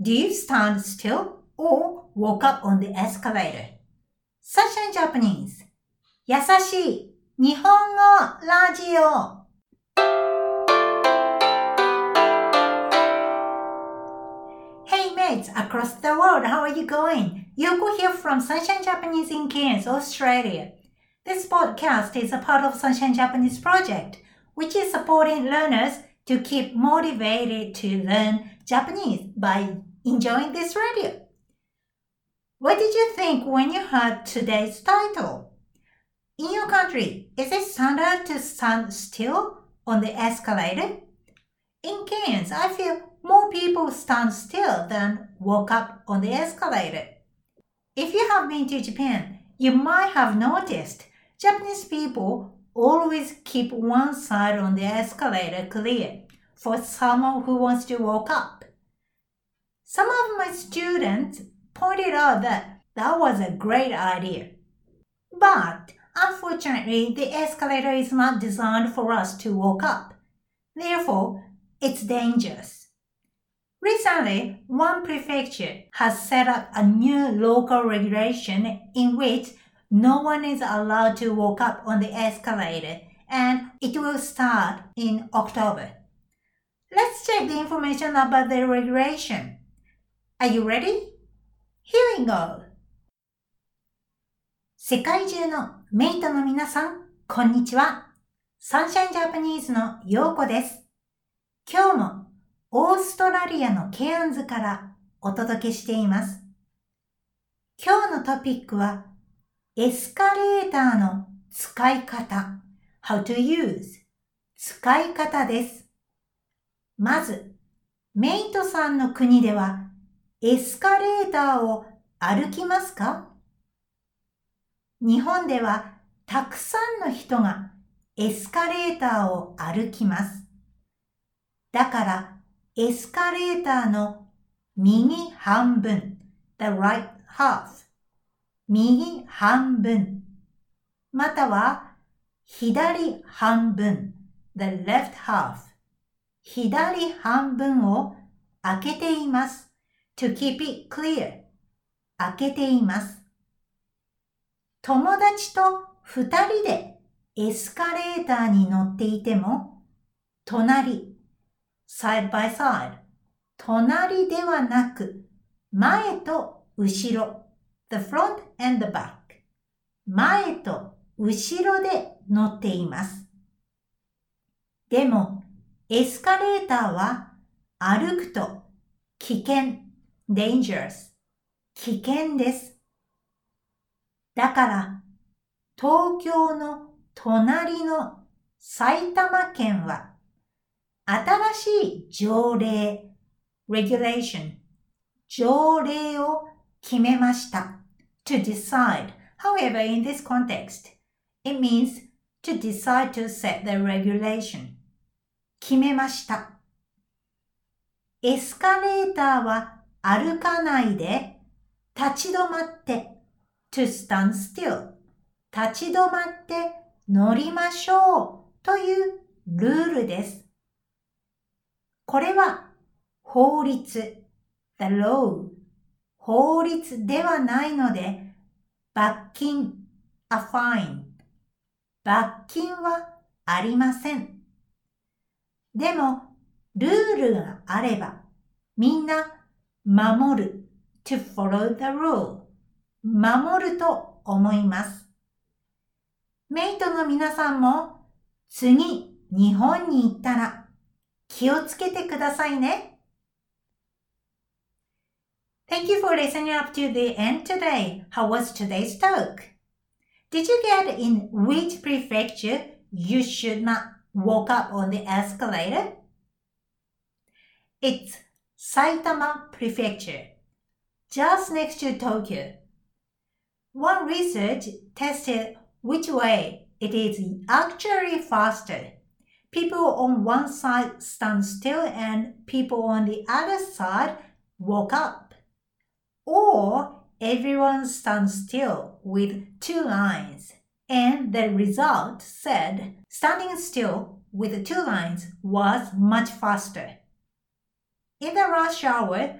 Do you stand still or walk up on the escalator? Sunshine Japanese 優しい日本語ラジオ Hey mates across the world, how are you going? Yoko here from Sunshine Japanese in Cairns, Australia. This podcast is a part of Sunshine Japanese project, which is supporting learners to keep motivated to learn Japanese by enjoying this radio. What did you think when you heard today's title? In your country, is it standard to stand still on the escalator? In Cairns, I feel more people stand still than walk up on the escalator. If you have been to Japan, you might have noticed Japanese people always keep one side on the escalator clear for someone who wants to walk up. Some of my students pointed out that that was a great idea. But unfortunately, the escalator is not designed for us to walk up. Therefore, it's dangerous. Recently, one prefecture has set up a new local regulation in which no one is allowed to walk up on the escalator and it will start in October. Let's check the information about the regulation. Are you ready? Here we go! 世界中のメイトの皆さん、こんにちは。サンシャインジャパニーズのヨーコです。今日もオーストラリアのケアンズからお届けしています。今日のトピックはエスカレーターの使い方 how to use 使い方です。まず、メイトさんの国ではエスカレーターを歩きますか？日本ではたくさんの人がエスカレーターを歩きます。だからエスカレーターの右半分 the right half 右半分または左半分 the left half 左半分を開けています to keep it clear 開けています友達と二人でエスカレーターに乗っていても、隣、side by side、隣ではなく、前と後ろ、the front and the back、前と後ろで乗っています。でも、エスカレーターは歩くと危険、dangerous、危険です。だから、東京の隣の埼玉県は、新しい条例、regulation、条例を決めました。to decide. However, in this context, it means to decide to set the regulation. 決めました。エスカレーターは歩かないで立ち止まって to stand still 立ち止まって乗りましょうというルールです。これは法律。The law 法律ではないので罰金。A fine 罰金はありません。でもルールがあればみんな守る to follow the rule 守ると思います。メイトの皆さんも次日本に行ったら気をつけてくださいね。Thank you for listening up to the end today. How was today's talk? Did you get in which prefecture you should not walk up on the escalator? It's Saitama Prefecture, just next to Tokyo. One research tested which way it is actually faster. People on one side stand still and people on the other side walk up. Or everyone stands still with two lines. And the result said standing still with two lines was much faster. In the rush hour,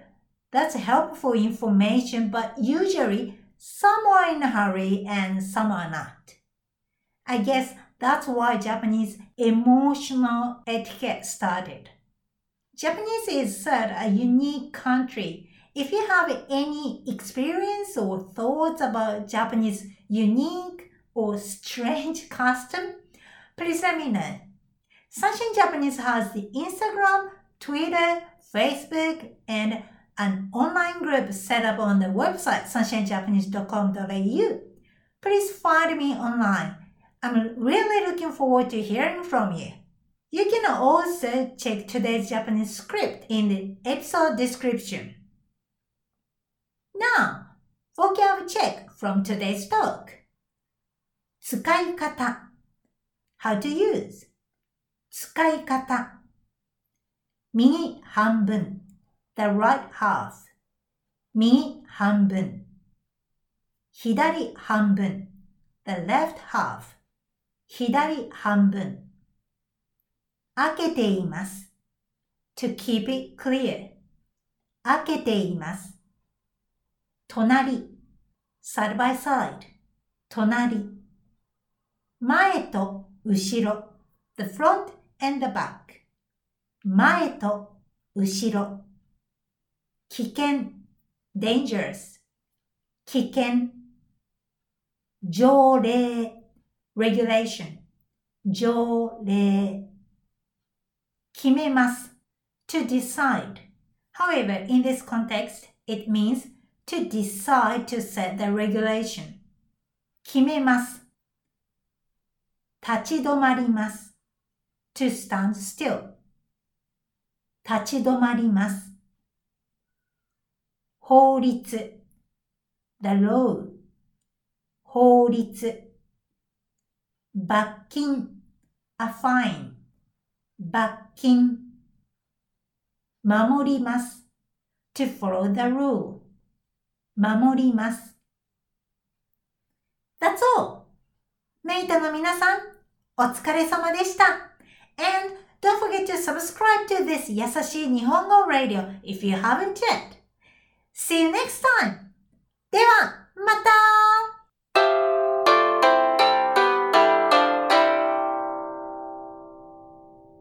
That's helpful information, but usually some are in a hurry and some are not. I guess that's why Japanese emotional etiquette started. Japanese is such a unique country. If you have any experience or thoughts about Japanese unique or strange custom, please let me know. Sunshine Japanese has the Instagram, Twitter, Facebook, and an online group set up on the website sunshinejapanese.com.au. Please find me online. I'm really looking forward to hearing from you. You can also check today's Japanese script in the episode description. Now, vocab check from today's talk. 使い方 How to use 使い方 右半分 The right half 右半分左半分 The left half 左半分開けています To keep it clear 開けています隣 side by side 隣前と後ろ the front and the back 前と後ろ危険 dangerous 危険条例 regulation 条例決めます to decide however in this context it means to decide to set the regulation 決めます立ち止まります to stand still 立ち止まります。法律。The law 法律。罰金。A fine 罰金。守ります。To follow the rule 守ります。That's all! メイトの皆さん、お疲れ様でした。And don't forget to subscribe to this 優しい日本語 radio if you haven't yet. See you next time! では、また